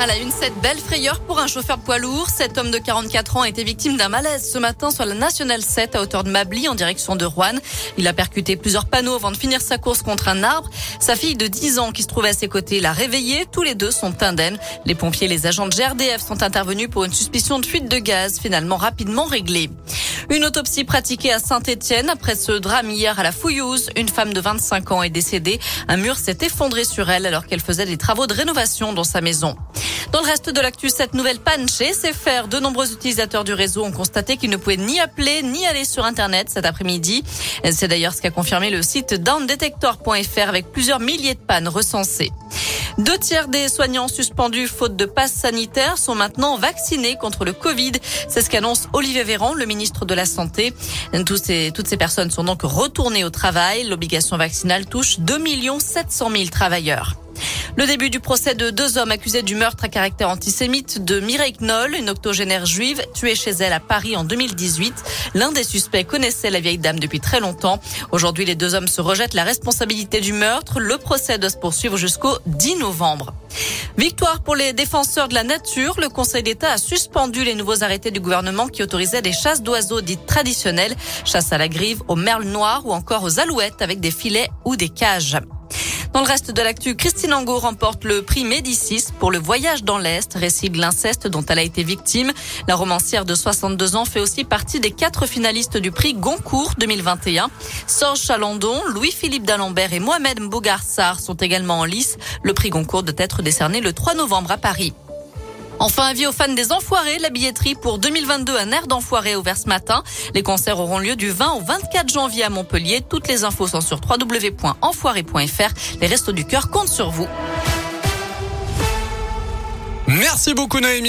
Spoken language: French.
À la une, cette belle frayeur pour un chauffeur poids lourd. Cet homme de 44 ans a été victime d'un malaise ce matin sur la Nationale 7 à hauteur de Mably en direction de Rouen. Il a percuté plusieurs panneaux avant de finir sa course contre un arbre. Sa fille de 10 ans qui se trouvait à ses côtés l'a réveillé. Tous les deux sont indemnes. Les pompiers et les agents de GRDF sont intervenus pour une suspicion de fuite de gaz finalement rapidement réglée. Une autopsie pratiquée à Saint-Etienne après ce drame hier à la Fouillouse. Une femme de 25 ans est décédée. Un mur s'est effondré sur elle alors qu'elle faisait des travaux de rénovation dans sa maison. Dans le reste de l'actu, cette nouvelle panne chez SFR, de nombreux utilisateurs du réseau ont constaté qu'ils ne pouvaient ni appeler ni aller sur Internet cet après-midi. C'est d'ailleurs ce qu'a confirmé le site downdetector.fr avec plusieurs milliers de pannes recensées. Deux tiers des soignants suspendus faute de passe sanitaire sont maintenant vaccinés contre le Covid. C'est ce qu'annonce Olivier Véran, le ministre de la Santé. Toutes ces personnes sont donc retournées au travail. L'obligation vaccinale touche 2 700 000 travailleurs. Le début du procès de deux hommes accusés du meurtre à caractère antisémite de Mireille Knoll, une octogénaire juive tuée chez elle à Paris en 2018. L'un des suspects connaissait la vieille dame depuis très longtemps. Aujourd'hui, les deux hommes se rejettent la responsabilité du meurtre. Le procès doit se poursuivre jusqu'au 10 novembre. Victoire pour les défenseurs de la nature. Le Conseil d'État a suspendu les nouveaux arrêtés du gouvernement qui autorisaient des chasses d'oiseaux dites traditionnelles, chasse à la grive, aux merles noires ou encore aux alouettes avec des filets ou des cages. Dans le reste de l'actu, Christine Angot remporte le prix Médicis pour le voyage dans l'Est, récit de l'inceste dont elle a été victime. La romancière de 62 ans fait aussi partie des quatre finalistes du prix Goncourt 2021. Sorge Chalandon, Louis-Philippe d'Alembert et Mohamed Mbougarsar sont également en lice. Le prix Goncourt doit être décerné le 3 novembre à Paris. Enfin, avis aux fans des Enfoirés, la billetterie pour 2022 un air d'Enfoirés ouvert ce matin. Les concerts auront lieu du 20 au 24 janvier à Montpellier. Toutes les infos sont sur www.enfoiré.fr. Les Restos du Cœur comptent sur vous. Merci beaucoup Noémie.